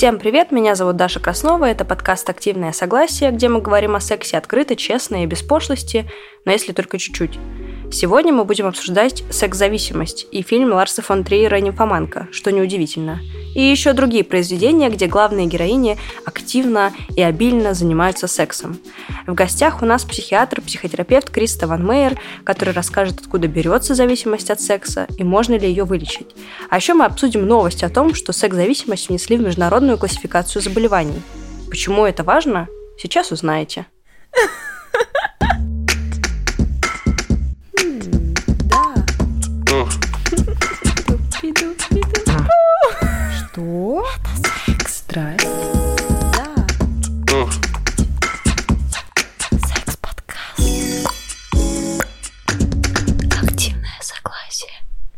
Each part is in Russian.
Всем привет, меня зовут Даша Краснова, это подкаст «Активное согласие», где мы говорим о сексе открыто, честно и без пошлости, но если только чуть-чуть. Сегодня мы будем обсуждать секс-зависимость и фильм Ларса фон Триера «Нимфоманка», что неудивительно. И еще другие произведения, где главные героини активно и обильно занимаются сексом. В гостях у нас психиатр, психотерапевт Криста Ван Мейер, который расскажет, откуда берется зависимость от секса и можно ли ее вылечить. А еще мы обсудим новость о том, что секс-зависимость внесли в международную классификацию заболеваний. Почему это важно? Сейчас узнаете. Что? Это секс. Страсть.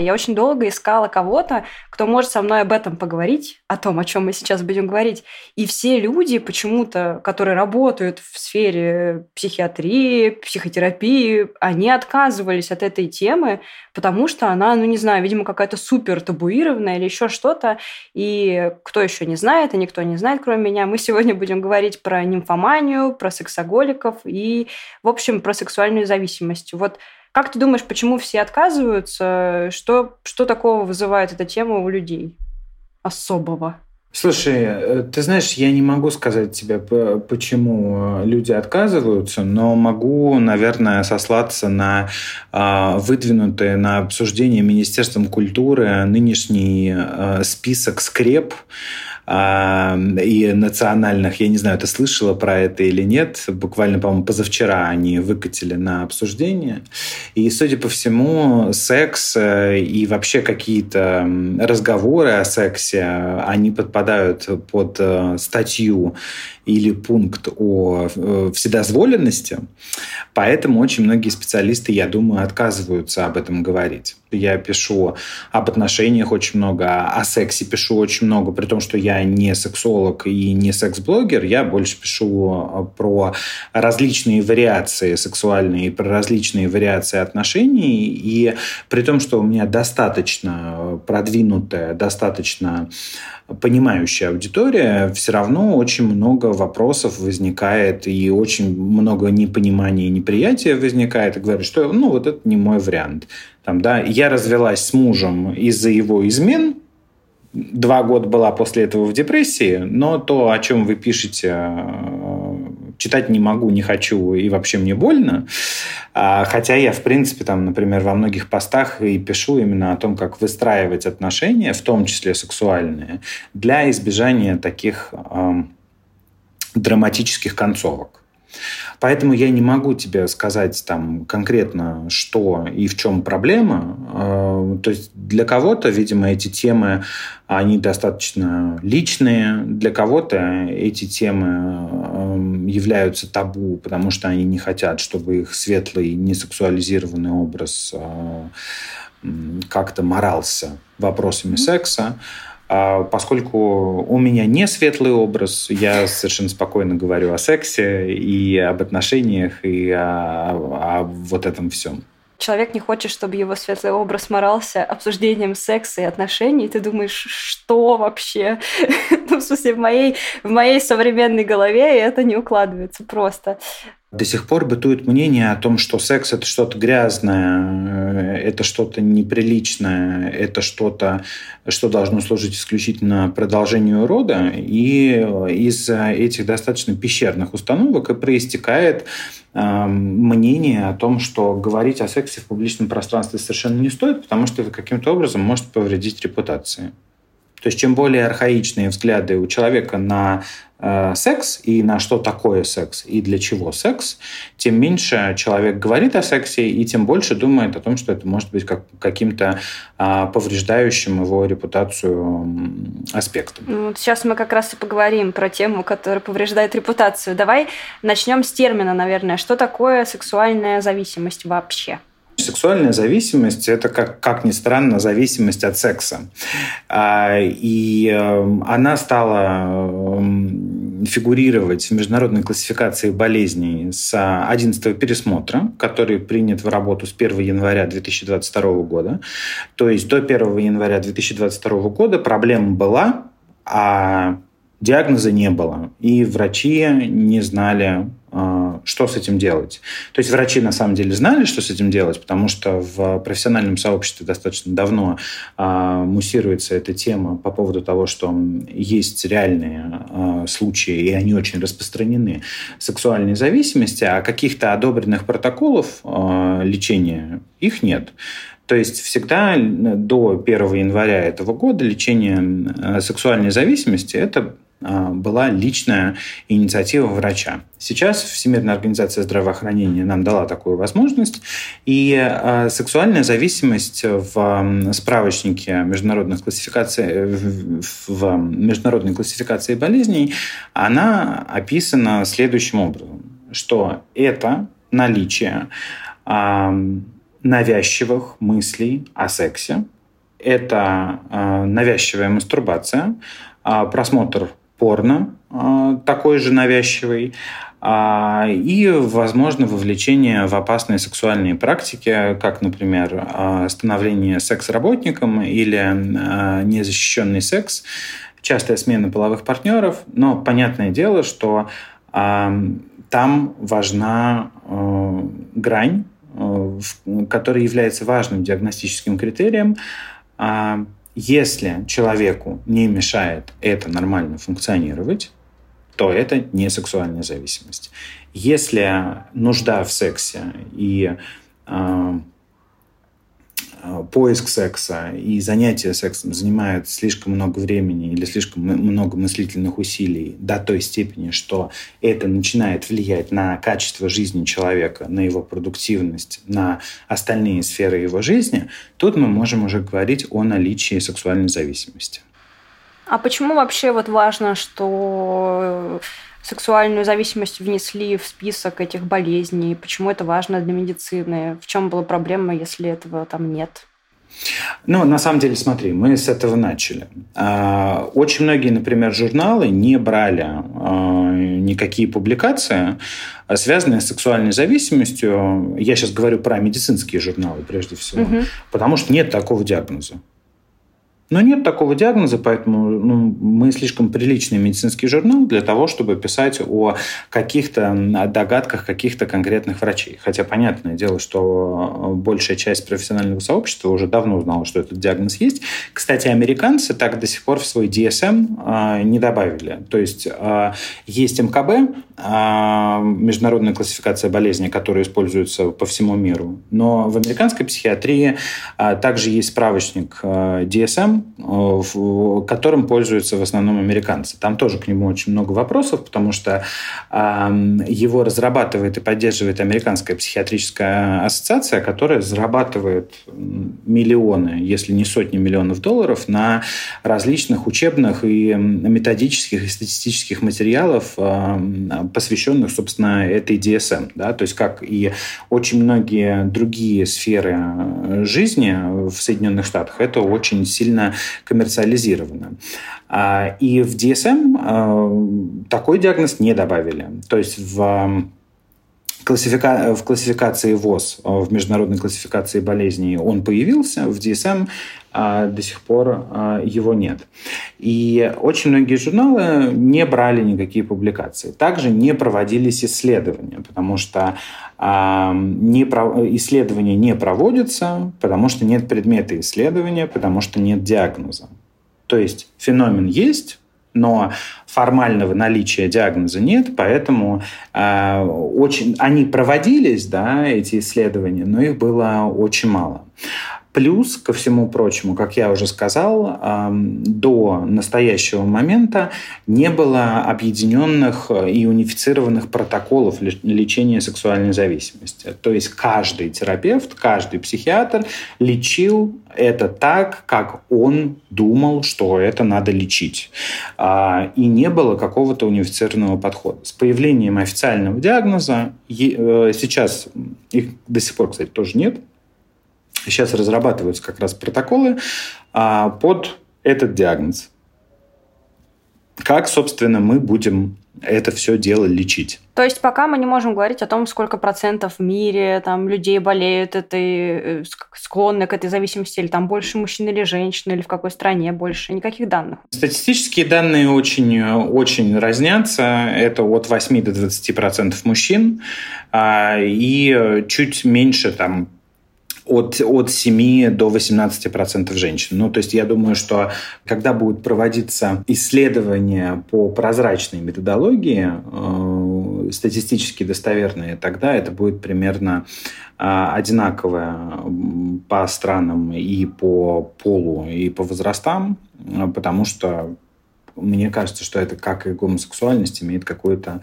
Я очень долго искала кого-то, кто может со мной об этом поговорить, о том, о чем мы сейчас будем говорить. И все люди почему-то, которые работают в сфере психиатрии, психотерапии, они отказывались от этой темы, потому что она, ну не знаю, видимо, какая-то супер табуированная или еще что-то. И кто еще не знает, и никто не знает, кроме меня, мы сегодня будем говорить про нимфоманию, про сексоголиков и, в общем, про сексуальную зависимость. Вот как ты думаешь, почему все отказываются? Что, что такого вызывает эта тема у людей особого? Слушай, э, ты знаешь, я не могу сказать тебе, почему э, люди отказываются, но могу, наверное, сослаться на а, выдвинутые на обсуждение Министерством культуры нынешний э, список скреп, и национальных. Я не знаю, ты слышала про это или нет. Буквально, по-моему, позавчера они выкатили на обсуждение. И, судя по всему, секс э, и вообще какие-то разговоры о сексе, они подпадают под э, статью или пункт о э, вседозволенности. Поэтому очень многие специалисты, я думаю, отказываются об этом говорить. Я пишу об отношениях очень много, о сексе пишу очень много, при том, что я не сексолог и не секс-блогер, я больше пишу э, про различные вариации сексуальные, про различные вариации отношений, и при том, что у меня достаточно продвинутая, достаточно понимающая аудитория, все равно очень много вопросов возникает и очень много непонимания и неприятия возникает, и говорят, что ну вот это не мой вариант. Там, да, я развелась с мужем из-за его измен, два года была после этого в депрессии, но то, о чем вы пишете, читать не могу, не хочу и вообще мне больно. А, хотя я, в принципе, там, например, во многих постах и пишу именно о том, как выстраивать отношения, в том числе сексуальные, для избежания таких эм, драматических концовок. Поэтому я не могу тебе сказать там конкретно, что и в чем проблема. Э, то есть для кого-то, видимо, эти темы, они достаточно личные. Для кого-то эти темы эм, являются табу, потому что они не хотят, чтобы их светлый, несексуализированный образ э, как-то морался вопросами секса. А поскольку у меня не светлый образ, я совершенно спокойно говорю о сексе и об отношениях, и о, о вот этом всем человек не хочет, чтобы его светлый образ морался обсуждением секса и отношений, ты думаешь, что вообще? ну, в смысле, в моей, в моей современной голове это не укладывается просто. До сих пор бытует мнение о том, что секс это что-то грязное, э, это что-то неприличное, это что-то, что должно служить исключительно продолжению рода. И из этих достаточно пещерных установок и проистекает э, мнение о том, что говорить о сексе в публичном пространстве совершенно не стоит, потому что это каким-то образом может повредить репутации. То есть чем более архаичные взгляды у человека на э, секс и на что такое секс и для чего секс, тем меньше человек говорит о сексе и тем больше думает о том, что это может быть как, каким-то э, повреждающим его репутацию аспектом. Ну, вот сейчас мы как раз и поговорим про тему, которая повреждает репутацию. Давай начнем с термина, наверное. Что такое сексуальная зависимость вообще? Сексуальная зависимость – это, как, как ни странно, зависимость от секса. А, и эм, она стала эм, фигурировать в международной классификации болезней с 11 пересмотра, который принят в работу с 1 января 2022 года. То есть до 1 января 2022 года проблема была, а диагноза не было, и врачи не знали, что с этим делать. То есть врачи на самом деле знали, что с этим делать, потому что в профессиональном сообществе достаточно давно а, муссируется эта тема по поводу того, что есть реальные а, случаи, и они очень распространены, сексуальной зависимости, а каких-то одобренных протоколов лечения их нет. То есть всегда до 1 января этого года лечение сексуальной зависимости – это а, была личная инициатива врача. Сейчас Всемирная организация здравоохранения нам дала такую возможность, и а, сексуальная зависимость в справочнике международных классификаций, в международной классификации болезней, она описана следующим образом, что это наличие навязчивых мыслей о сексе, это навязчивая мастурбация, просмотр порно а, такой же навязчивый, а, и, возможно, вовлечение в опасные сексуальные практики, как, например, а, становление секс-работником или незащищенный секс, частая смена половых партнеров. Но понятное дело, что там важна грань, которая является важным диагностическим критерием если человеку не мешает это нормально функционировать, то это не сексуальная зависимость. Если нужда в сексе и Э, поиск секса и занятие сексом занимают слишком много времени или слишком много мыслительных усилий до той степени, что это начинает влиять на качество жизни человека, на его продуктивность, на остальные сферы его жизни, тут мы можем уже говорить о наличии сексуальной зависимости. А почему вообще вот важно, что сексуальную зависимость внесли в список этих болезней? Почему это важно для медицины? В чем была проблема, если этого там нет? Ну, на самом деле, смотри, мы с этого начали. А, очень многие, например, журналы не брали а, никакие публикации, связанные с сексуальной зависимостью. Я сейчас говорю про медицинские журналы прежде всего, угу. потому что нет такого диагноза. Но нет такого диагноза, поэтому ну, мы слишком приличный медицинский журнал для того, чтобы писать о каких-то догадках каких-то конкретных врачей. Хотя понятное дело, что большая часть профессионального сообщества уже давно знала, что этот диагноз есть. Кстати, американцы так до сих пор в свой DSM а, не добавили. То есть а, есть мкб, международная классификация болезней, которая используется по всему миру. Но в американской психиатрии также есть справочник DSM, Э, которым пользуются в основном американцы. Там тоже к нему очень много вопросов, потому что его разрабатывает и поддерживает Американская психиатрическая ассоциация, которая зарабатывает миллионы, если не сотни миллионов долларов на различных учебных и методических и статистических материалов, посвященных, собственно, этой DSM. Да? То есть как и очень многие другие сферы э, жизни в Соединенных Штатах, это очень сильно коммерциализировано. А, и в DSM а, такой диагноз не добавили. То есть в классифика... в классификации ВОЗ, в международной классификации болезней он появился, в DSM а, до сих пор а, его нет. И очень многие журналы не брали никакие публикации. Также не проводились исследования, потому что а, не, исследования не проводятся, потому что нет предмета исследования, потому что нет диагноза. То есть феномен есть, но формального наличия диагноза нет, поэтому э, очень они проводились, да, эти исследования, но их было очень мало. Плюс, ко всему прочему, как я уже сказал, до настоящего момента не было объединенных и унифицированных протоколов лечения сексуальной зависимости. То есть каждый терапевт, каждый психиатр лечил это так, как он думал, что это надо лечить. А, и не было какого-то унифицированного подхода. С появлением официального диагноза, э, сейчас их до сих пор, кстати, тоже нет, Сейчас разрабатываются как раз протоколы под этот диагноз. Как, собственно, мы будем это все дело лечить. То есть пока мы не можем говорить о том, сколько процентов в мире там, людей болеют этой, э, склонны к этой зависимости, или там больше мужчин или женщин, или в какой стране больше, никаких данных. Статистические данные очень, очень разнятся. Это от 8 до 20 процентов мужчин а, и чуть меньше там от, от 7 до 18 процентов женщин. Ну, то есть я думаю, что когда будут проводиться исследования по прозрачной методологии, э, статистически достоверные, тогда это будет примерно э, одинаковое по странам и по полу, и по возрастам, э, потому что мне кажется, что это, как и гомосексуальность, имеет какую-то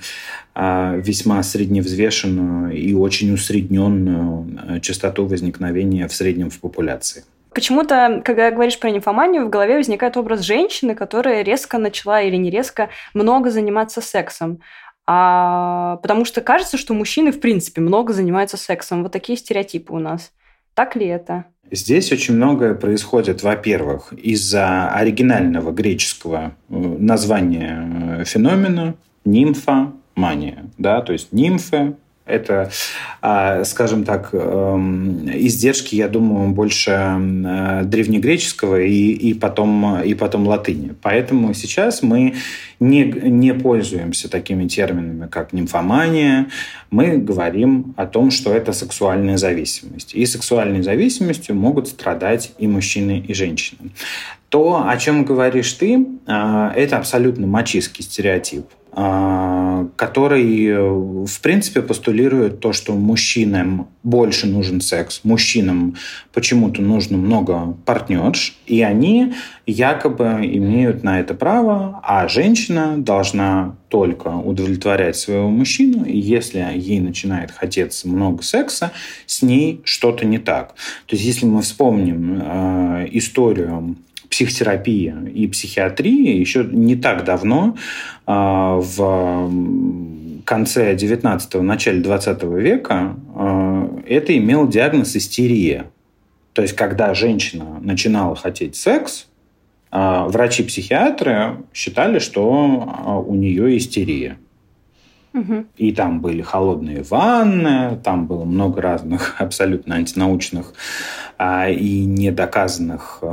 а, весьма средневзвешенную и очень усредненную а, частоту возникновения в среднем в популяции. Почему-то, когда говоришь про нимфоманию, в голове возникает образ женщины, которая резко начала или не резко много заниматься сексом. А, потому что кажется, что мужчины, в принципе, много занимаются сексом. Вот такие стереотипы у нас. Так ли это? Здесь очень многое происходит, во-первых, из-за оригинального греческого э, названия э, феномена нимфа, мания, да, то есть нимфы это, а, скажем так, эм, издержки, я думаю, больше э, древнегреческого и, и, потом, и потом латыни. Поэтому сейчас мы не, не пользуемся такими терминами, как нимфомания. Мы говорим о том, что это сексуальная зависимость. И сексуальной зависимостью могут страдать и мужчины, и женщины. То, о чем говоришь ты, э, это абсолютно мачистский стереотип. А, который, э, в принципе, постулирует то, что мужчинам больше нужен секс, мужчинам почему-то нужно много партнерш, и они якобы имеют на это право, а женщина должна только удовлетворять своего мужчину, и если ей начинает хотеться много секса, с ней что-то не так. То есть, если мы вспомним э, историю психотерапии и психиатрии еще не так давно, а, в конце 19-го, начале 20 века, а, это имел диагноз истерия. То есть, когда женщина начинала хотеть секс, а, врачи-психиатры считали, что у нее истерия. Угу. И там были холодные ванны, там было много разных абсолютно антинаучных и недоказанных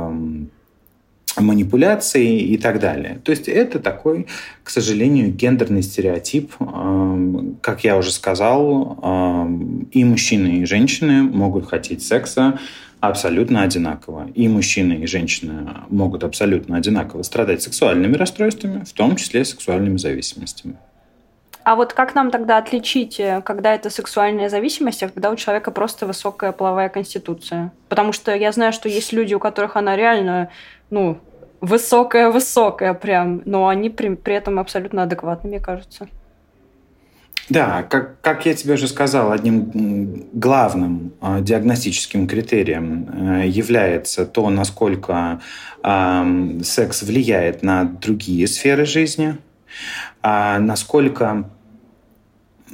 манипуляции и так далее. То есть это такой, к сожалению, гендерный стереотип. Как я уже сказал, и мужчины, и женщины могут хотеть секса абсолютно одинаково. И мужчины, и женщины могут абсолютно одинаково страдать сексуальными расстройствами, в том числе сексуальными зависимостями. А вот как нам тогда отличить, э, когда это сексуальная зависимость, а когда у человека просто высокая половая конституция? Потому что я знаю, что есть люди, у которых она реально, ну, высокая-высокая прям, но они при, при этом абсолютно адекватны, мне кажется. Да, как, как я тебе уже сказал, одним главным э, диагностическим критерием э, является то, насколько э, секс влияет на другие сферы жизни, э, насколько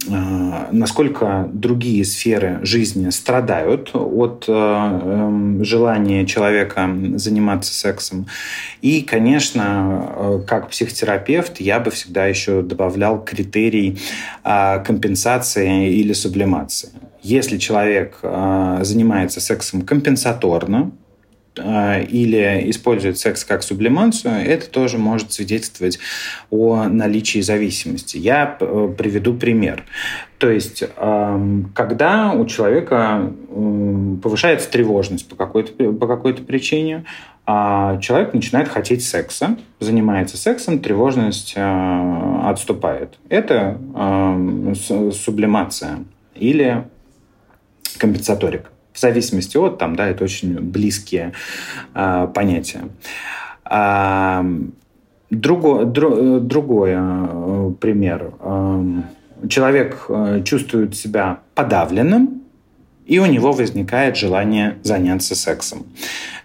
насколько другие сферы жизни страдают от э, эм, желания человека заниматься сексом. И, конечно, э, как психотерапевт я бы всегда еще добавлял критерий компенсации или сублимации. Если человек занимается сексом компенсаторно, или использует секс как сублимацию, это тоже может свидетельствовать о наличии зависимости. Я приведу пример. То есть, когда у человека повышается тревожность по какой-то по какой причине, а человек начинает хотеть секса, занимается сексом, тревожность а, отступает. Это сублимация или компенсаторика в зависимости от, там, да, это очень близкие э, понятия. А, друго, дру, другой э, пример. Э, человек чувствует себя подавленным, и у него возникает желание заняться сексом.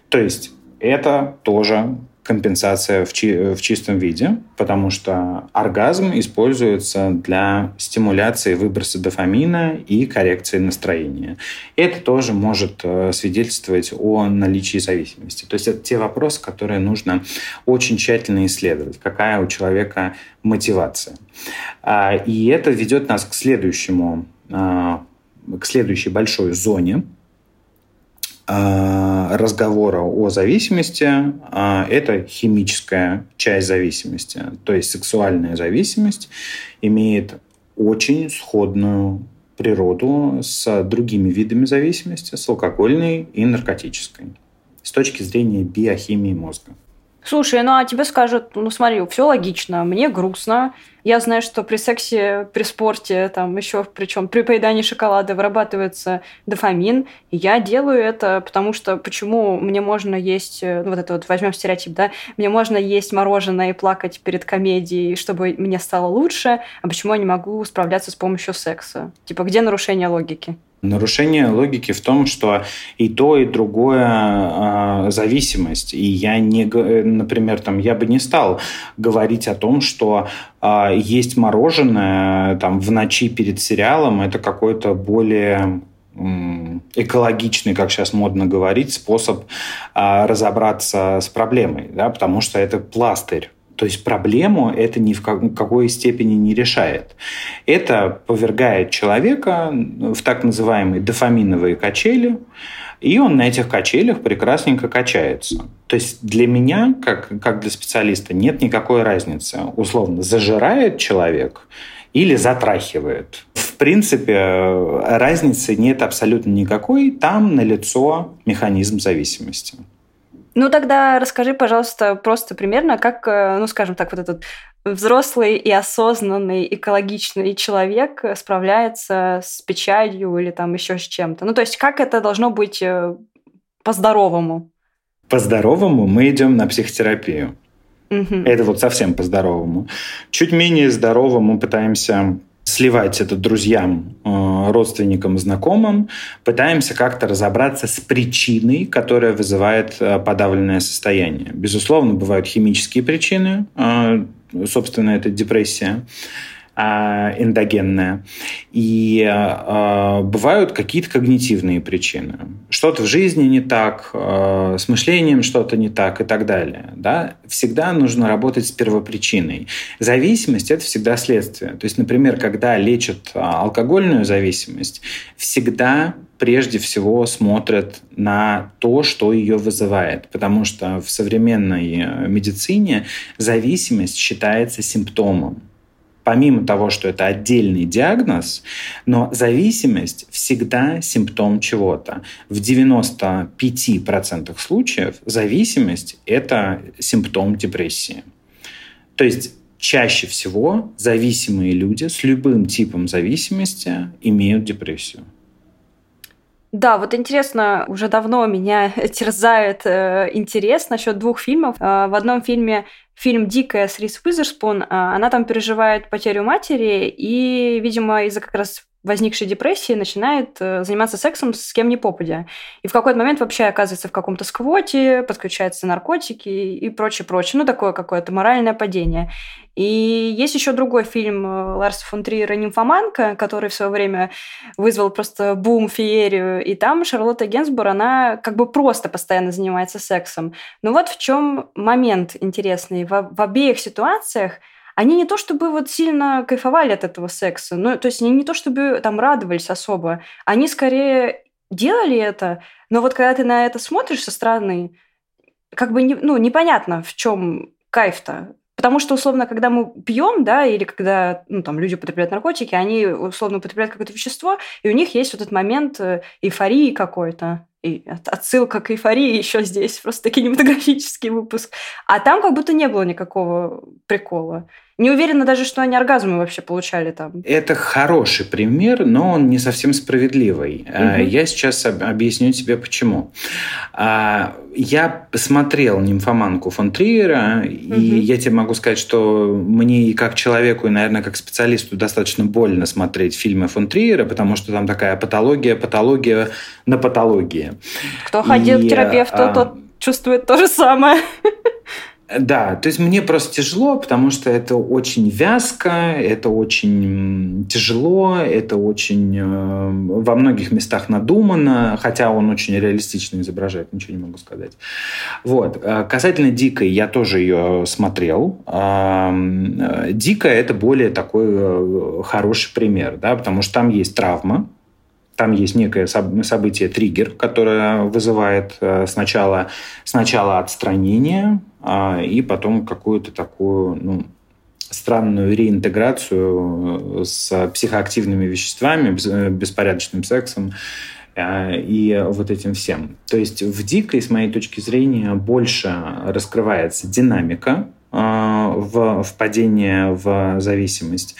То есть это тоже компенсация в, чи в чистом виде, потому что оргазм используется для стимуляции выброса дофамина и коррекции настроения. Это тоже может э, свидетельствовать о наличии зависимости. То есть это те вопросы, которые нужно очень тщательно исследовать. Какая у человека мотивация. А, и это ведет нас к следующему, а, к следующей большой зоне – разговора о зависимости а, – это химическая часть зависимости. То есть сексуальная зависимость имеет очень сходную природу с другими видами зависимости, с алкогольной и наркотической, с точки зрения биохимии мозга. Слушай, ну а тебе скажут, ну смотри, все логично, мне грустно. Я знаю, что при сексе, при спорте, там еще причем при поедании шоколада вырабатывается дофамин. Я делаю это, потому что почему мне можно есть, э, ну вот это вот возьмем стереотип, да, мне можно есть мороженое и плакать перед комедией, чтобы мне стало лучше, а почему я не могу справляться с помощью секса? Типа, где нарушение логики? Нарушение логики в том, что и то, и другое э, зависимость. И я не, например, там, я бы не стал говорить о том, что э, есть мороженое там, в ночи перед сериалом, это какой-то более экологичный, как сейчас модно говорить, способ э, разобраться с проблемой, да, потому что это пластырь то есть проблему это ни в какой степени не решает. Это повергает человека в так называемые дофаминовые качели, и он на этих качелях прекрасненько качается. То есть для меня, как, как для специалиста, нет никакой разницы. Условно, зажирает человек или затрахивает. В принципе, разницы нет абсолютно никакой. Там налицо механизм зависимости. Ну, тогда расскажи, пожалуйста, просто примерно, как, э, ну, скажем так, вот этот взрослый и осознанный, экологичный человек справляется с печалью или там еще с чем-то. Ну, то есть, как это должно быть э, по-здоровому? По-здоровому мы идем на психотерапию. Угу. Это вот совсем по-здоровому. Чуть менее здорово мы пытаемся сливать это друзьям, э, родственникам, знакомым, пытаемся как-то разобраться с причиной, которая вызывает э, подавленное состояние. Безусловно, бывают химические причины, э, собственно, это депрессия. А, эндогенная. И а, бывают какие-то когнитивные причины. Что-то в жизни не так, а, с мышлением что-то не так и так далее. Да? Всегда нужно работать с первопричиной. Зависимость – это всегда следствие. То есть, например, когда лечат алкогольную зависимость, всегда прежде всего смотрят на то, что ее вызывает. Потому что в современной медицине зависимость считается симптомом помимо того, что это отдельный диагноз, но зависимость всегда симптом чего-то. В 95% случаев зависимость – это симптом депрессии. То есть чаще всего зависимые люди с любым типом зависимости имеют депрессию. Да, вот интересно, уже давно меня терзает э, интерес насчет двух фильмов. Э, в одном фильме фильм «Дикая» с Рис Уизерспун, э, она там переживает потерю матери, и, видимо, из-за как раз возникшей депрессии начинает э, заниматься сексом с кем ни попадя. И в какой-то момент вообще оказывается в каком-то сквоте, подключаются наркотики и прочее, прочее. Ну, такое какое-то моральное падение. И есть еще другой фильм э, Ларса фон Триера «Нимфоманка», который в свое время вызвал просто бум, феерию. И там Шарлотта Генсбур, она как бы просто постоянно занимается сексом. Но вот в чем момент интересный. В, в обеих ситуациях они не то чтобы вот сильно кайфовали от этого секса, ну, то есть они не то чтобы там радовались особо, они скорее делали это, но вот когда ты на это смотришь со стороны, как бы не, ну, непонятно, в чем кайф-то. Потому что, условно, когда мы пьем, да, или когда ну, там, люди употребляют наркотики, они, условно, употребляют какое-то вещество, и у них есть вот этот момент э, эйфории какой-то. И отсылка к эйфории еще здесь, просто кинематографический выпуск. А там как будто не было никакого прикола. Не уверена даже, что они оргазмы вообще получали там. Это хороший пример, но он не совсем справедливый. Угу. Я сейчас объясню тебе почему. А, я посмотрел «Нимфоманку» фон Триера, угу. и я тебе могу сказать, что мне и как человеку, и, наверное, как специалисту достаточно больно смотреть фильмы фон Триера, потому что там такая патология, патология на патологии. Кто ходил и, к терапевту, а... тот чувствует то же самое. Да, то есть мне просто тяжело, потому что это очень вязко, это очень тяжело, это очень э, во многих местах надумано, хотя он очень реалистично изображает, ничего не могу сказать. Вот. Э, касательно Дикой, я тоже ее смотрел. Э, Дикая – это более такой э, хороший пример, да, потому что там есть травма, там есть некое событие, триггер, которое вызывает сначала, сначала отстранение, и потом какую-то такую ну, странную реинтеграцию э, с психоактивными веществами, э, беспорядочным сексом и вот этим всем. То есть в «Дикой», с моей точки зрения, больше раскрывается динамика а, в впадение в зависимость.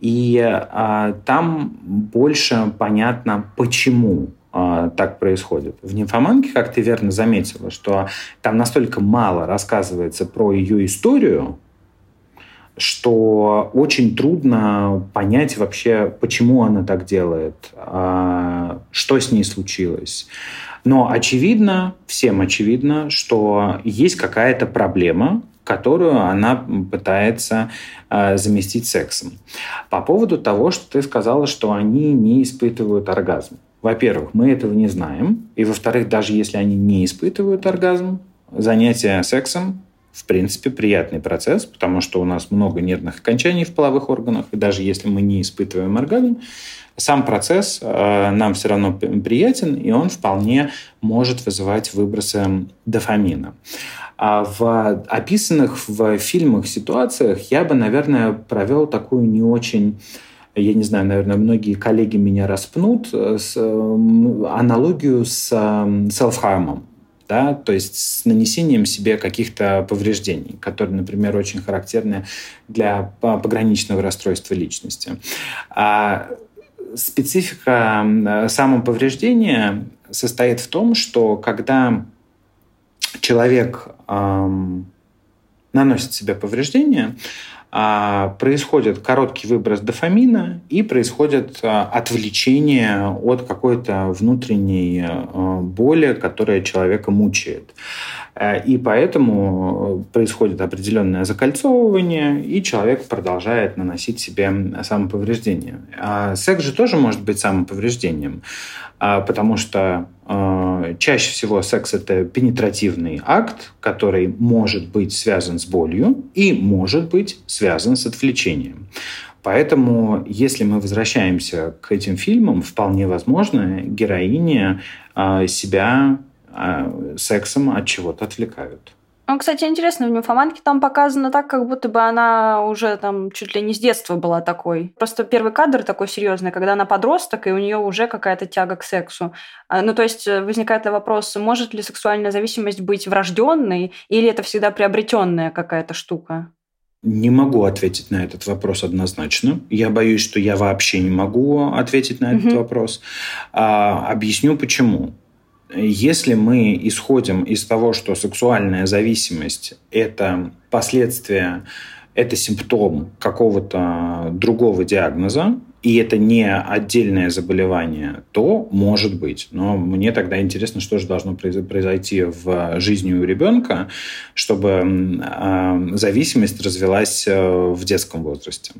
И а, там больше понятно, почему а, так происходит. В «Нимфоманке», как ты верно заметила, что там настолько мало рассказывается про ее историю, что очень трудно понять вообще, почему она так делает, что с ней случилось. Но очевидно, всем очевидно, что есть какая-то проблема, которую она пытается э, заместить сексом. По поводу того, что ты сказала, что они не испытывают оргазм. Во-первых, мы этого не знаем. И во-вторых, даже если они не испытывают оргазм, занятие сексом в принципе, приятный процесс, потому что у нас много нервных окончаний в половых органах, и даже если мы не испытываем оргазм, сам процесс э, нам все равно приятен, и он вполне может вызывать выбросы дофамина. А в описанных в фильмах ситуациях я бы, наверное, провел такую не очень я не знаю, наверное, многие коллеги меня распнут, э, с, аналогию с селфхармом. Да, то есть с нанесением себе каких-то повреждений, которые, например, очень характерны для пограничного расстройства личности. А специфика самоповреждения состоит в том, что когда человек эм, наносит себе повреждения, э, происходит короткий выброс дофамина и происходит э, отвлечение от какой-то внутренней э, боли, которая человека мучает. Э, и поэтому происходит определенное закольцовывание, и человек продолжает наносить себе самоповреждение. А секс же тоже может быть самоповреждением, а, потому что э, чаще всего секс – это пенетративный акт, который может быть связан с болью и может быть связан с отвлечением. Поэтому, если мы возвращаемся к этим фильмам, вполне возможно, героиня э, себя а сексом от чего-то отвлекают. Ну, кстати, интересно, в «Нимфоманке» там показано так, как будто бы она уже там чуть ли не с детства была такой. Просто первый кадр такой серьезный, когда она подросток, и у нее уже какая-то тяга к сексу. А, ну, то есть э, возникает вопрос, может ли сексуальная зависимость быть врожденной, или это всегда приобретенная какая-то штука? Не могу ответить на этот вопрос однозначно. Я боюсь, что я вообще не могу ответить на этот угу. вопрос. А, объясню почему. Если мы исходим из того, что сексуальная зависимость – это последствия, это симптом какого-то другого диагноза, и это не отдельное заболевание, то может быть. Но мне тогда интересно, что же должно произойти в жизни у ребенка, чтобы а, зависимость развилась э, в детском возрасте.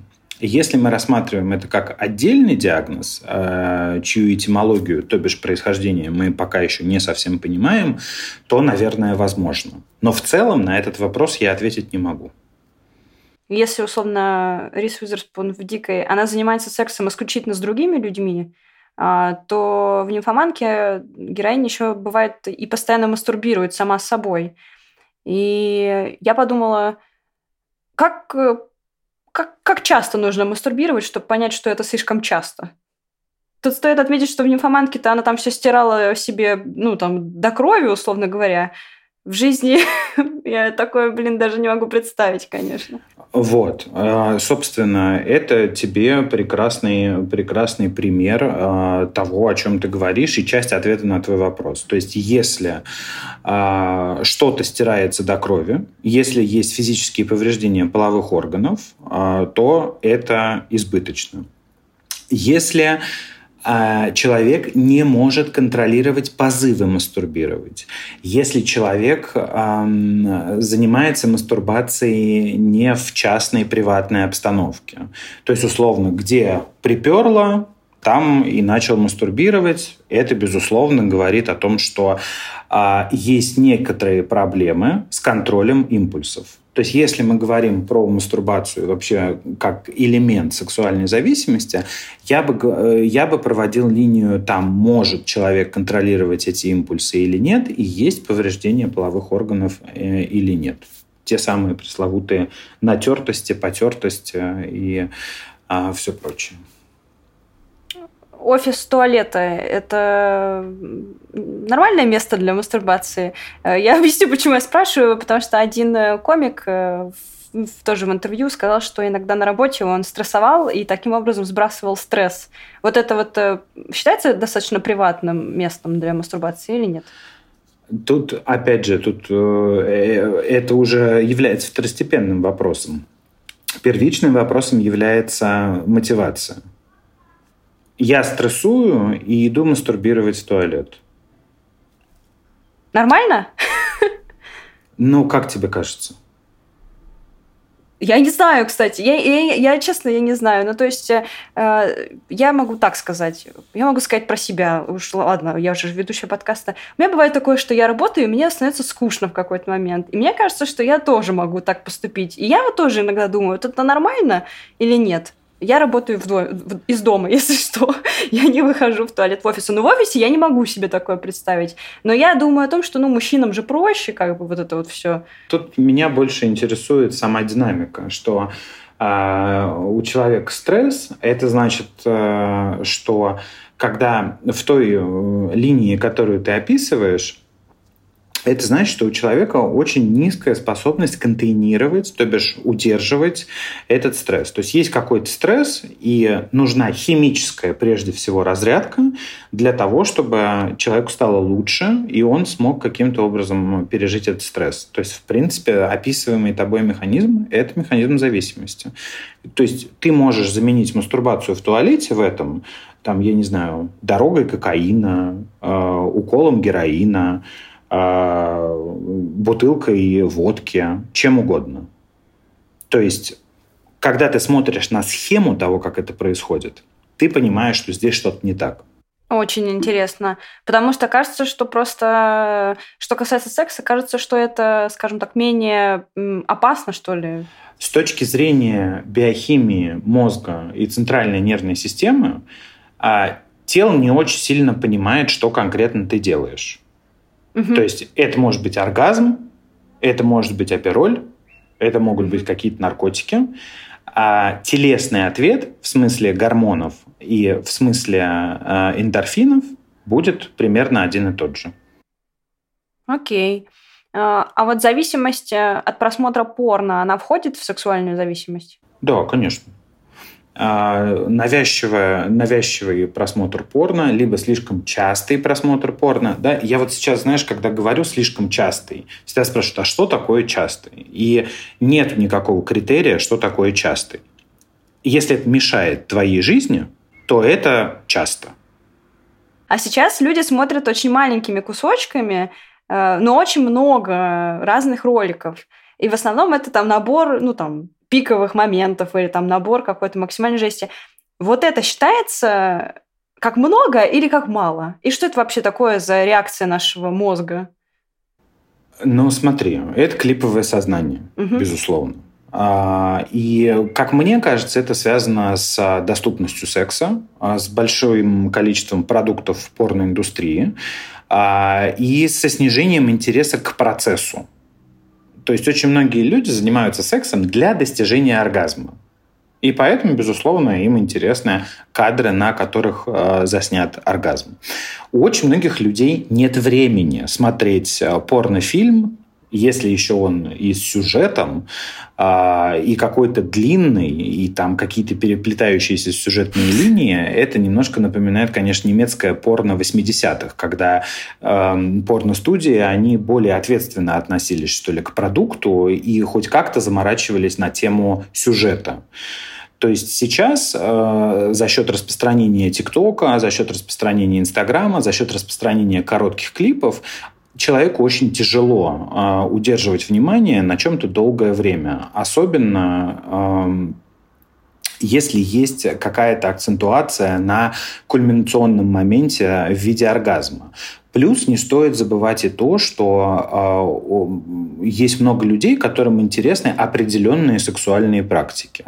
Если мы рассматриваем это как отдельный диагноз, э, чью этимологию, то бишь происхождение, мы пока еще не совсем понимаем, то, наверное, возможно. Но в целом на этот вопрос я ответить не могу. Если, условно, Рис Уизерспун в «Дикой», она занимается сексом исключительно с другими людьми, а, то в «Нимфоманке» героиня еще бывает и постоянно мастурбирует сама с собой. И я подумала, как как, как часто нужно мастурбировать, чтобы понять, что это слишком часто? Тут стоит отметить, что в нимфоманке-то она там все стирала себе, ну, там, до крови, условно говоря. В жизни я такое, блин, даже не могу представить, конечно. Вот, а, собственно, это тебе прекрасный, прекрасный пример а, того, о чем ты говоришь, и часть ответа на твой вопрос. То есть, если а, что-то стирается до крови, если есть физические повреждения половых органов, то это избыточно. Если человек не может контролировать позывы мастурбировать. Если человек занимается мастурбацией не в частной приватной обстановке, то есть условно, где приперло, там и начал мастурбировать. Это, безусловно, говорит о том, что а, есть некоторые проблемы с контролем импульсов. То есть если мы говорим про мастурбацию вообще как элемент сексуальной зависимости, я бы, э, я бы проводил линию там, может человек контролировать эти импульсы или нет, и есть повреждение половых органов э, или нет. Те самые пресловутые натертости, потертости и а, все прочее офис туалета – это нормальное место для мастурбации? Э, я объясню, почему я спрашиваю, потому что один э, комик э, тоже в интервью сказал, что иногда на работе он стрессовал и таким образом сбрасывал стресс. Вот это вот считается достаточно приватным местом для мастурбации или нет? Тут, опять же, тут это уже является второстепенным вопросом. Первичным вопросом является мотивация я стрессую и иду мастурбировать в туалет. Нормально? Ну, как тебе кажется? Я не знаю, кстати. Я, я, я честно, я не знаю. Ну, то есть, э, я могу так сказать. Я могу сказать про себя. Уж ладно, я уже ведущая подкаста. У меня бывает такое, что я работаю, и мне становится скучно в какой-то момент. И мне кажется, что я тоже могу так поступить. И я вот тоже иногда думаю, это нормально или нет. Я работаю в до... из дома, если что. я не выхожу в туалет в офисе. Но в офисе я не могу себе такое представить. Но я думаю о том, что ну, мужчинам же проще, как бы вот это вот все. Тут меня больше интересует сама динамика, что э, у человека стресс, это значит, э, что когда в той э, линии, которую ты описываешь, это значит, что у человека очень низкая способность контейнировать, то бишь удерживать этот стресс. То есть есть какой-то стресс, и нужна химическая, прежде всего, разрядка для того, чтобы человеку стало лучше, и он смог каким-то образом пережить этот стресс. То есть, в принципе, описываемый тобой механизм – это механизм зависимости. То есть ты можешь заменить мастурбацию в туалете в этом, там, я не знаю, дорогой кокаина, э, уколом героина, бутылкой водки, чем угодно. То есть, когда ты смотришь на схему того, как это происходит, ты понимаешь, что здесь что-то не так. Очень интересно. Потому что кажется, что просто, что касается секса, кажется, что это, скажем так, менее опасно, что ли. С точки зрения биохимии мозга и центральной нервной системы, а, тело не очень сильно понимает, что конкретно ты делаешь. Угу. То есть это может быть оргазм, это может быть апероль, это могут быть какие-то наркотики. А телесный ответ в смысле гормонов и в смысле э, эндорфинов будет примерно один и тот же. Окей. А, а вот зависимость э, от просмотра порно, она входит в сексуальную зависимость? Да, конечно. А, навязчивая, навязчивый просмотр порно, либо слишком частый просмотр порно. Да? Я вот сейчас, знаешь, когда говорю слишком частый, всегда спрашивают, а что такое частый? И нет никакого критерия, что такое частый. Если это мешает твоей жизни, то это часто. А сейчас люди смотрят очень маленькими кусочками, э, но очень много разных роликов. И в основном это там набор, ну там, пиковых моментов или там набор какой-то максимальной жести. Вот это считается как много или как мало? И что это вообще такое за реакция нашего мозга? Ну, смотри, это клиповое сознание, угу. безусловно. А, и, как мне кажется, это связано с доступностью секса, а, с большим количеством продуктов в порноиндустрии а, и со снижением интереса к процессу. То есть очень многие люди занимаются сексом для достижения оргазма. И поэтому, безусловно, им интересны кадры, на которых э, заснят оргазм. У очень многих людей нет времени смотреть э, порнофильм если еще он и с сюжетом, а, и какой-то длинный, и там какие-то переплетающиеся сюжетные линии, это немножко напоминает, конечно, немецкое порно 80-х, когда э, порно-студии, они более ответственно относились, что ли, к продукту и хоть как-то заморачивались на тему сюжета. То есть сейчас э, за счет распространения ТикТока, за счет распространения Инстаграма, за счет распространения коротких клипов человеку очень тяжело э, удерживать внимание на чем-то долгое время. Особенно э, если есть какая-то акцентуация на кульминационном моменте в виде оргазма. Плюс не стоит забывать и то, что э, есть много людей, которым интересны определенные сексуальные практики.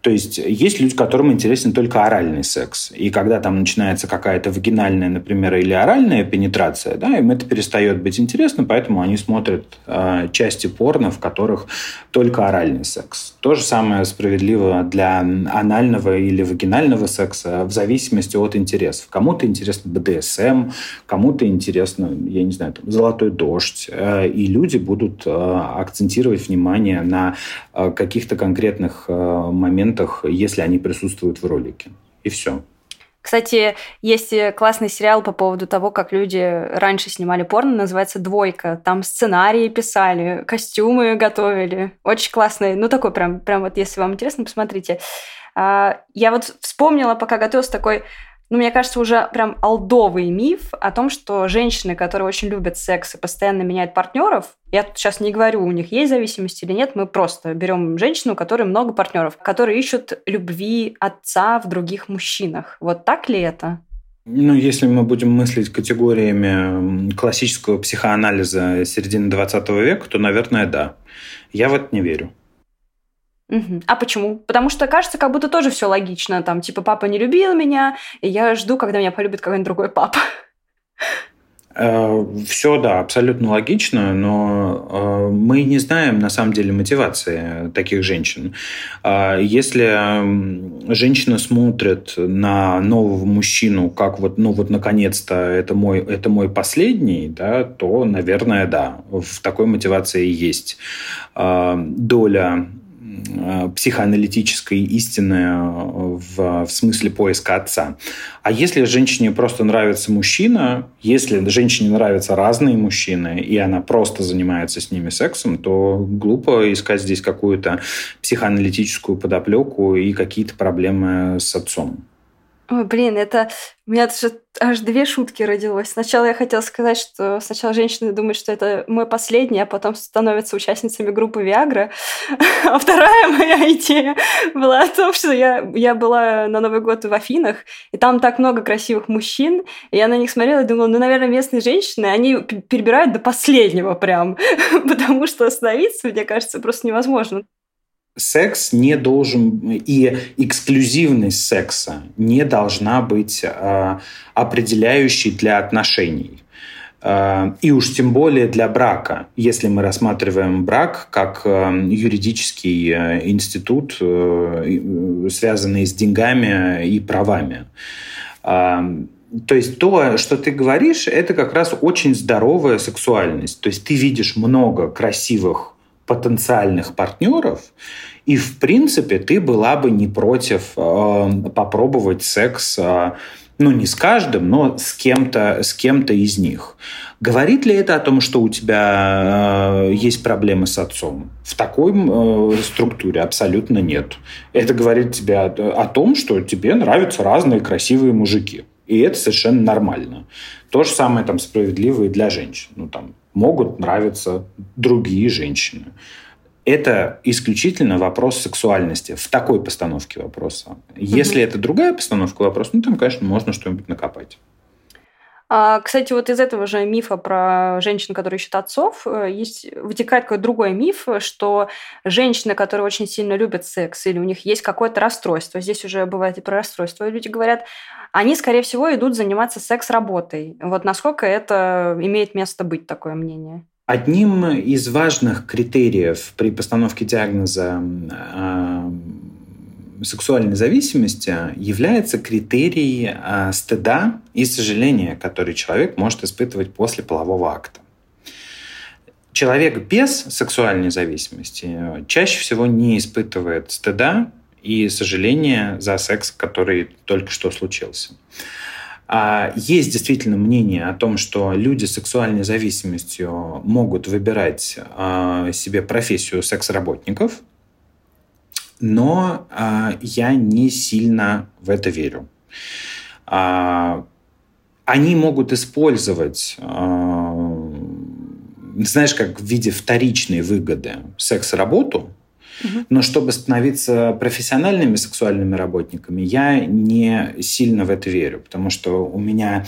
То есть есть люди, которым интересен только оральный секс. И когда там начинается какая-то вагинальная, например, или оральная пенетрация, да, им это перестает быть интересно, поэтому они смотрят э, части порно, в которых только оральный секс. То же самое справедливо для анального или вагинального секса в зависимости от интересов. Кому-то интересно БДСМ, кому-то интересно, я не знаю, там, золотой дождь. Э, и люди будут э, акцентировать внимание на э, каких-то конкретных моментах моментах, если они присутствуют в ролике. И все. Кстати, есть классный сериал по поводу того, как люди раньше снимали порно, называется «Двойка». Там сценарии писали, костюмы готовили. Очень классный. Ну, такой прям, прям вот, если вам интересно, посмотрите. А, я вот вспомнила, пока готовилась, такой ну, мне кажется, уже прям алдовый миф о том, что женщины, которые очень любят секс и постоянно меняют партнеров, я тут сейчас не говорю, у них есть зависимость или нет, мы просто берем женщину, у которой много партнеров, которые ищут любви отца в других мужчинах. Вот так ли это? Ну, если мы будем мыслить категориями классического психоанализа середины 20 века, то, наверное, да. Я в это не верю. Угу. А почему? Потому что кажется, как будто тоже все логично. Там, типа, папа не любил меня, и я жду, когда меня полюбит какой-нибудь другой папа. Э, все, да, абсолютно логично, но э, мы не знаем на самом деле мотивации таких женщин. Э, если женщина смотрит на нового мужчину, как вот, ну вот наконец-то это мой, это мой последний, да, то, наверное, да, в такой мотивации есть доля Э, психоаналитической истины э, в, в смысле поиска отца. А если женщине просто нравится мужчина, если женщине нравятся разные мужчины, и она просто занимается с ними сексом, то глупо искать здесь какую-то психоаналитическую подоплеку и какие-то проблемы с отцом. Ой, блин, это... У меня даже аж две шутки родилось. Сначала я хотела сказать, что сначала женщины думают, что это мой последний, а потом становятся участницами группы Виагра. А вторая моя идея была о том, что я, я была на Новый год в Афинах, и там так много красивых мужчин, и я на них смотрела и думала, ну, наверное, местные женщины, они перебирают до последнего прям, потому что остановиться, мне кажется, просто невозможно секс не должен и эксклюзивность секса не должна быть э, определяющей для отношений. Э, и уж тем более для брака, если мы рассматриваем брак как э, юридический э, институт, э, связанный с деньгами и правами. Э, то есть то, что ты говоришь, это как раз очень здоровая сексуальность. То есть ты видишь много красивых потенциальных партнеров, и в принципе ты была бы не против э, попробовать секс, э, ну не с каждым, но с кем-то, с кем-то из них. Говорит ли это о том, что у тебя э, есть проблемы с отцом? В такой э, структуре абсолютно нет. Это говорит тебе о, о том, что тебе нравятся разные красивые мужики. И это совершенно нормально. То же самое там справедливо и для женщин. Ну, там, могут нравиться другие женщины. Это исключительно вопрос сексуальности в такой постановке вопроса. Если mm это другая постановка вопроса, ну там, конечно, можно что-нибудь накопать. А, кстати, вот из этого же мифа про женщин, которые ищут отцов, э, есть, вытекает какой-то другой миф, что женщины, которые очень сильно любят секс, или у них есть какое-то расстройство, здесь уже бывает и про расстройство, люди говорят, они, скорее всего, идут заниматься секс-работой. Вот насколько это имеет место быть, такое мнение? Одним из важных критериев при постановке диагноза э, сексуальной зависимости является критерий э, стыда и сожаления, который человек может испытывать после полового акта. Человек без сексуальной зависимости чаще всего не испытывает стыда и сожаления за секс, который только что случился. А есть действительно мнение о том, что люди с сексуальной зависимостью могут выбирать а, себе профессию секс-работников. но а, я не сильно в это верю. А, они могут использовать, знаешь, как в виде вторичной выгоды секс-работу, но чтобы становиться профессиональными сексуальными работниками, я не сильно в это верю, потому что у меня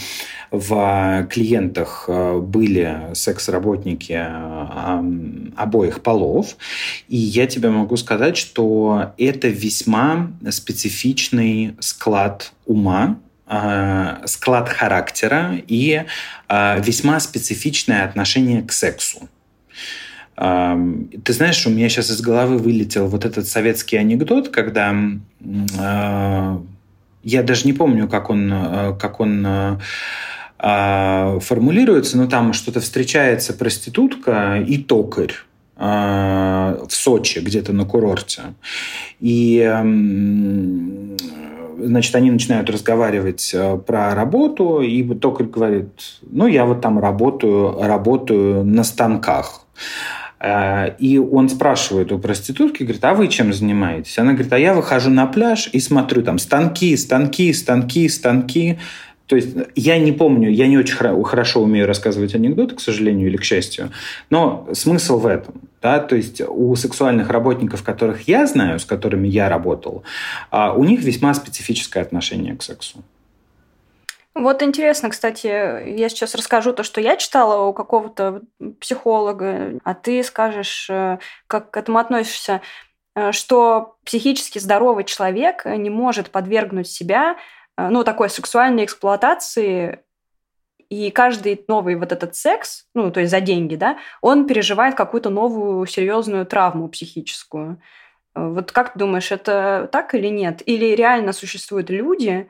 в клиентах э, были секс-работники э, обоих полов, и я тебе могу сказать, что это весьма специфичный склад ума, э, склад характера и весьма специфичное отношение к сексу. Ты знаешь, у меня сейчас из головы вылетел вот этот советский анекдот, когда а, я даже не помню, как он, а, как он а, формулируется, но там что-то встречается проститутка и токарь в Сочи, где-то на курорте. И значит, они начинают разговаривать про работу, и токарь говорит, ну, я вот там работаю, работаю на станках. Э, и он спрашивает у проститутки, говорит, а вы чем занимаетесь? Она говорит, а я выхожу на пляж и смотрю там станки, станки, станки, станки. То есть я не помню, я не очень хорошо умею рассказывать анекдоты, к сожалению или к счастью, но смысл в этом. Да? То есть у сексуальных работников, которых я знаю, с которыми я работал, а, у них весьма специфическое отношение к сексу. Вот интересно, кстати, я сейчас расскажу то, что я читала у какого-то психолога, а ты скажешь, э, как к этому относишься, э, что психически здоровый человек не может подвергнуть себя э, ну, такой сексуальной эксплуатации, и каждый новый вот этот секс, ну, то есть за деньги, да, он переживает какую-то новую серьезную травму психическую. Вот как ты думаешь, это так или нет? Или реально существуют люди,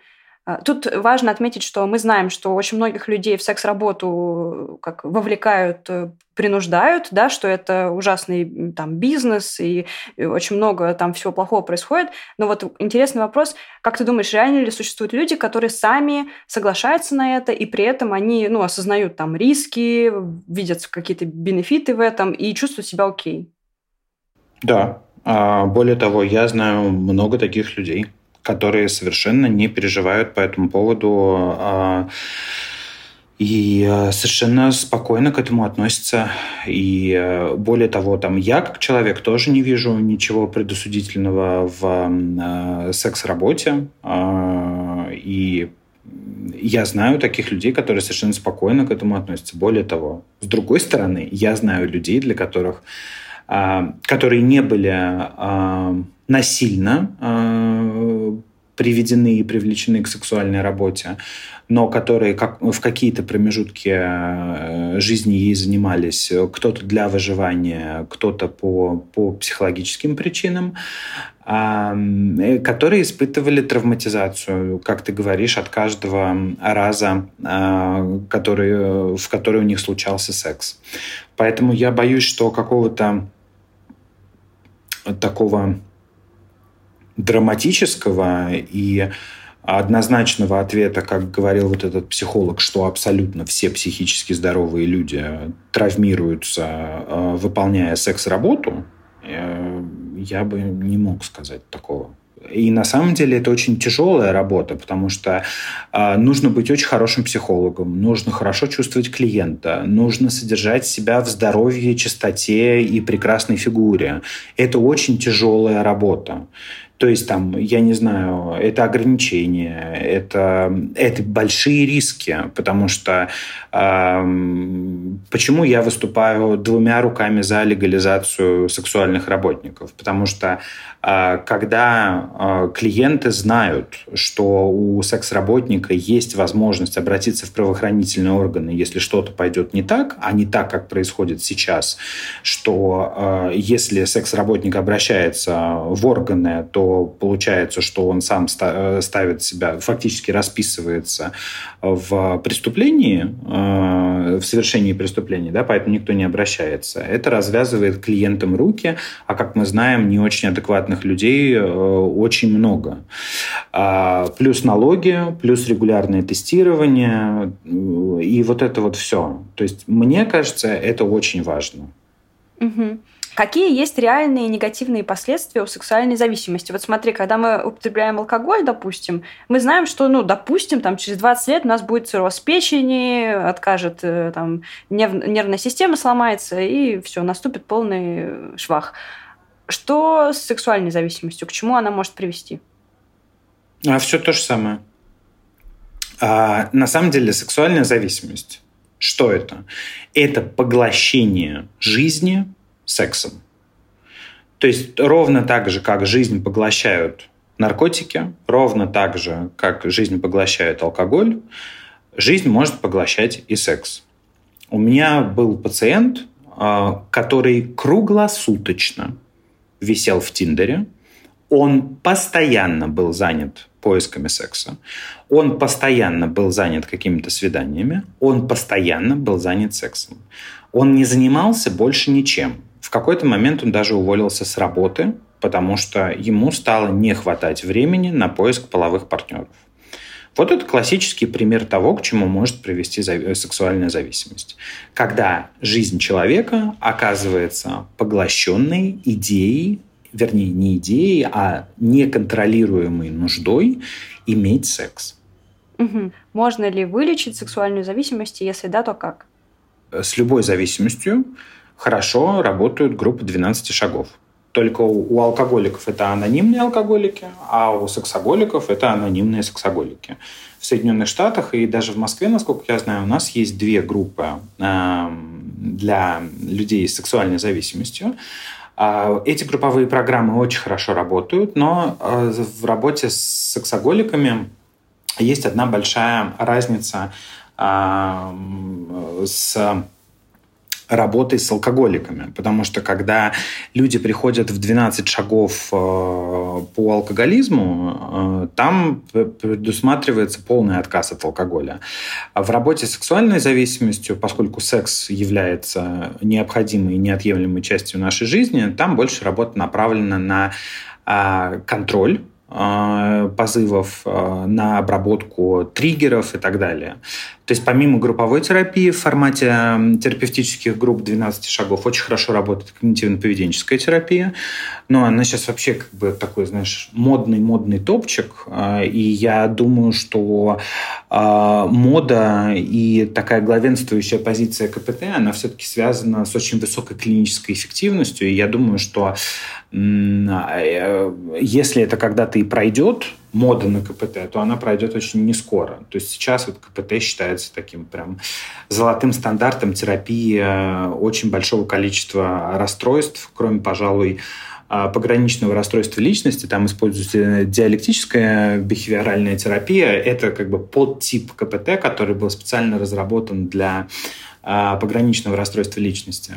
тут важно отметить, что мы знаем, что очень многих людей в секс-работу как вовлекают, э, принуждают, да, что это ужасный там бизнес и очень много там всего плохого происходит. Но вот интересный вопрос, как ты думаешь, реально ли существуют люди, которые сами соглашаются на это и при этом они, ну, осознают там риски, видят какие-то бенефиты в этом и чувствуют себя окей? Да. А, более того, я знаю много таких людей которые совершенно не переживают по этому поводу а, и а, совершенно спокойно к этому относятся. И а, более того, там я как человек тоже не вижу ничего предосудительного в секс-работе. И я знаю таких людей, которые совершенно спокойно к этому относятся. Более того, с другой стороны, я знаю людей, для которых, которые не были насильно приведены и привлечены к сексуальной работе, но которые как, в какие-то промежутки э, жизни ей занимались, кто-то для выживания, кто-то по, по психологическим причинам, э, которые испытывали травматизацию, как ты говоришь, от каждого раза, который, в который у них случался секс. Поэтому я боюсь, что какого-то такого драматического и однозначного ответа, как говорил вот этот психолог, что абсолютно все психически здоровые люди травмируются, э, выполняя секс-работу, э, я бы не мог сказать такого. И на самом деле это очень тяжелая работа, потому что э, нужно быть очень хорошим психологом, нужно хорошо чувствовать клиента, нужно содержать себя в здоровье, чистоте и прекрасной фигуре. Это очень тяжелая работа. То есть там, я не знаю, это ограничения, это, это большие риски, потому что э, почему я выступаю двумя руками за легализацию сексуальных работников? Потому что э, когда э, клиенты знают, что у секс-работника есть возможность обратиться в правоохранительные органы, если что-то пойдет не так, а не так, как происходит сейчас, что э, если секс-работник обращается в органы, то получается, что он сам э, ставит себя, фактически расписывается в преступлении, э, в совершении преступления, да, поэтому никто не обращается. Это развязывает клиентам руки, а как мы знаем, не очень адекватных людей э, очень много. А, плюс налоги, плюс регулярное тестирование и вот это вот все. То есть мне кажется, это очень важно. Угу. Какие есть реальные негативные последствия у сексуальной зависимости? Вот смотри, когда мы употребляем алкоголь, допустим, мы знаем, что, ну, допустим, там через 20 лет у нас будет цирроз печени, откажет, э, там, нервная система сломается, и все, наступит полный швах. Что с сексуальной зависимостью? К чему она может привести? А все то же самое. А, на самом деле сексуальная зависимость, что это? Это поглощение жизни сексом. То есть ровно так же, как жизнь поглощают наркотики, ровно так же, как жизнь поглощает алкоголь, жизнь может поглощать и секс. У меня был пациент, а, который круглосуточно висел в Тиндере, он постоянно был занят поисками секса, он постоянно был занят какими-то свиданиями, он постоянно был занят сексом. Он не занимался больше ничем. В какой-то момент он даже уволился с работы, потому что ему стало не хватать времени на поиск половых партнеров. Вот это классический пример того, к чему может привести сексуальная зависимость. Когда жизнь человека оказывается поглощенной идеей, вернее, не идеей, а неконтролируемой нуждой иметь секс. Угу. Можно ли вылечить сексуальную зависимость? Если да, то как? С любой зависимостью хорошо работают группы 12 шагов. Только у, алкоголиков это анонимные алкоголики, а у сексоголиков это анонимные сексоголики. В Соединенных Штатах и даже в Москве, насколько я знаю, у нас есть две группы э, для людей с сексуальной зависимостью. Э, эти групповые программы очень хорошо работают, но э, в работе с сексоголиками есть одна большая разница э, с работой с алкоголиками. Потому что когда люди приходят в 12 шагов э, по алкоголизму, э, там предусматривается полный отказ от алкоголя. А в работе с сексуальной зависимостью, поскольку секс является необходимой и неотъемлемой частью нашей жизни, там больше работа направлена на а, контроль а, позывов, на обработку триггеров и так далее. То есть помимо групповой терапии в формате терапевтических групп 12 шагов очень хорошо работает когнитивно-поведенческая терапия, но она сейчас вообще как бы такой, знаешь, модный-модный топчик, а, и я думаю, что мода и такая главенствующая позиция КПТ, она все-таки связана с очень высокой клинической эффективностью, и я думаю, что Э, если это когда-то и пройдет, мода на КПТ, то она пройдет очень не скоро. То есть сейчас вот КПТ считается таким прям золотым стандартом терапии э, очень большого количества расстройств, кроме, пожалуй, э, пограничного расстройства личности, там используется диалектическая бихевиоральная терапия. Это как бы подтип КПТ, который был специально разработан для пограничного расстройства личности.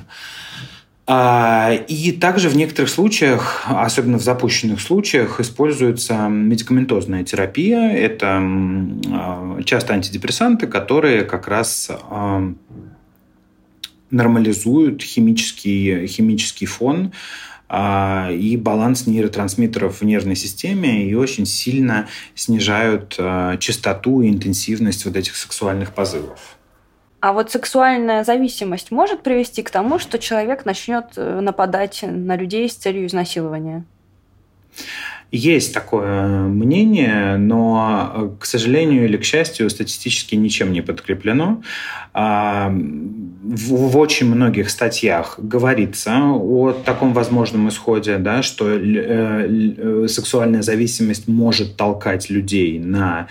А, и также в некоторых случаях, особенно в запущенных случаях, используется медикаментозная терапия. Это а, часто антидепрессанты, которые как раз а, нормализуют химический, химический фон и баланс нейротрансмиттеров в нервной системе и очень сильно снижают частоту и интенсивность вот этих сексуальных позывов. А вот сексуальная зависимость может привести к тому, что человек начнет э, нападать на людей с целью изнасилования? Есть такое мнение, но, э, к сожалению или к счастью, статистически ничем не подкреплено. А, в очень многих статьях говорится о таком возможном исходе, да, что э, э, сексуальная зависимость может толкать людей на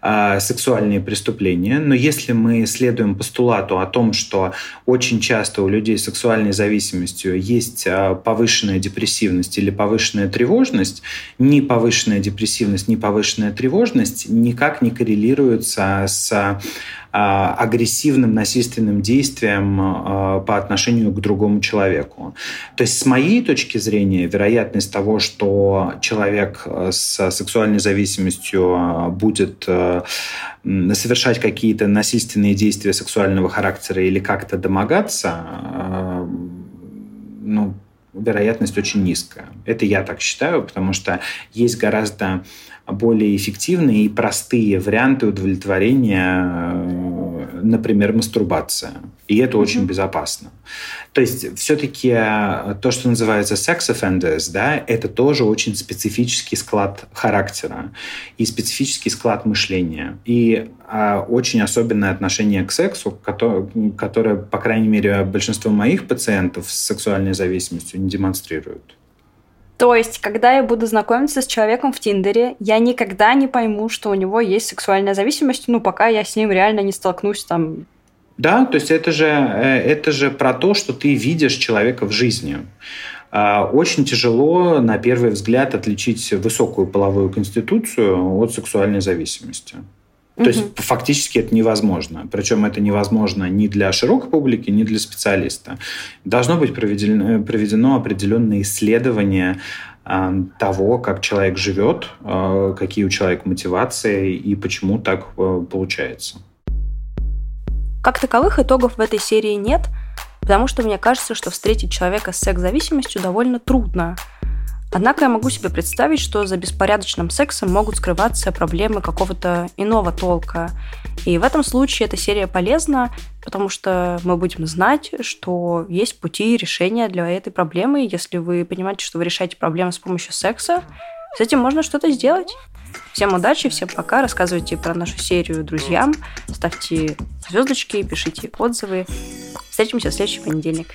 а, сексуальные преступления. Но если мы следуем постулату о том, что очень часто у людей с сексуальной зависимостью есть а, повышенная депрессивность или повышенная тревожность, ни повышенная депрессивность, ни повышенная тревожность никак не коррелируются с а, агрессивным насильственным действием а, по отношению к другому человеку. То есть с моей точки зрения вероятность того, что человек э, с сексуальной зависимостью а, будет совершать какие-то насильственные действия сексуального характера или как-то домогаться, ну, вероятность очень низкая. Это я так считаю, потому что есть гораздо более эффективные и простые варианты удовлетворения например, мастурбация. И это mm-hmm. очень безопасно. То есть все-таки э, то, что называется sex offenders, да, это тоже очень специфический склад характера и специфический склад мышления. И а, очень особенное отношение к сексу, которое, которое, по крайней мере, большинство моих пациентов с сексуальной зависимостью не демонстрируют. То есть, когда я буду знакомиться с человеком в Тиндере, я никогда не пойму, что у него есть сексуальная зависимость, ну, пока я с ним реально не столкнусь там. Да, то есть это же, э, это же про то, что ты видишь человека в жизни. А, очень тяжело, на первый взгляд, отличить высокую половую конституцию от сексуальной зависимости. То есть фактически это невозможно. Причем это невозможно ни для широкой публики, ни для специалиста. Должно быть проведено, проведено определенное исследование э, того, как человек живет, э, какие у человека мотивации и почему так э, получается. Как таковых итогов в этой серии нет, потому что мне кажется, что встретить человека с секс-зависимостью довольно трудно – Однако я могу себе представить, что за беспорядочным сексом могут скрываться проблемы какого-то иного толка. И в этом случае эта серия полезна, потому что мы будем знать, что есть пути решения для этой проблемы. Если вы понимаете, что вы решаете проблему с помощью секса, с этим можно что-то сделать. Всем удачи, всем пока. Рассказывайте про нашу серию друзьям, ставьте звездочки, пишите отзывы. Встретимся в следующий понедельник.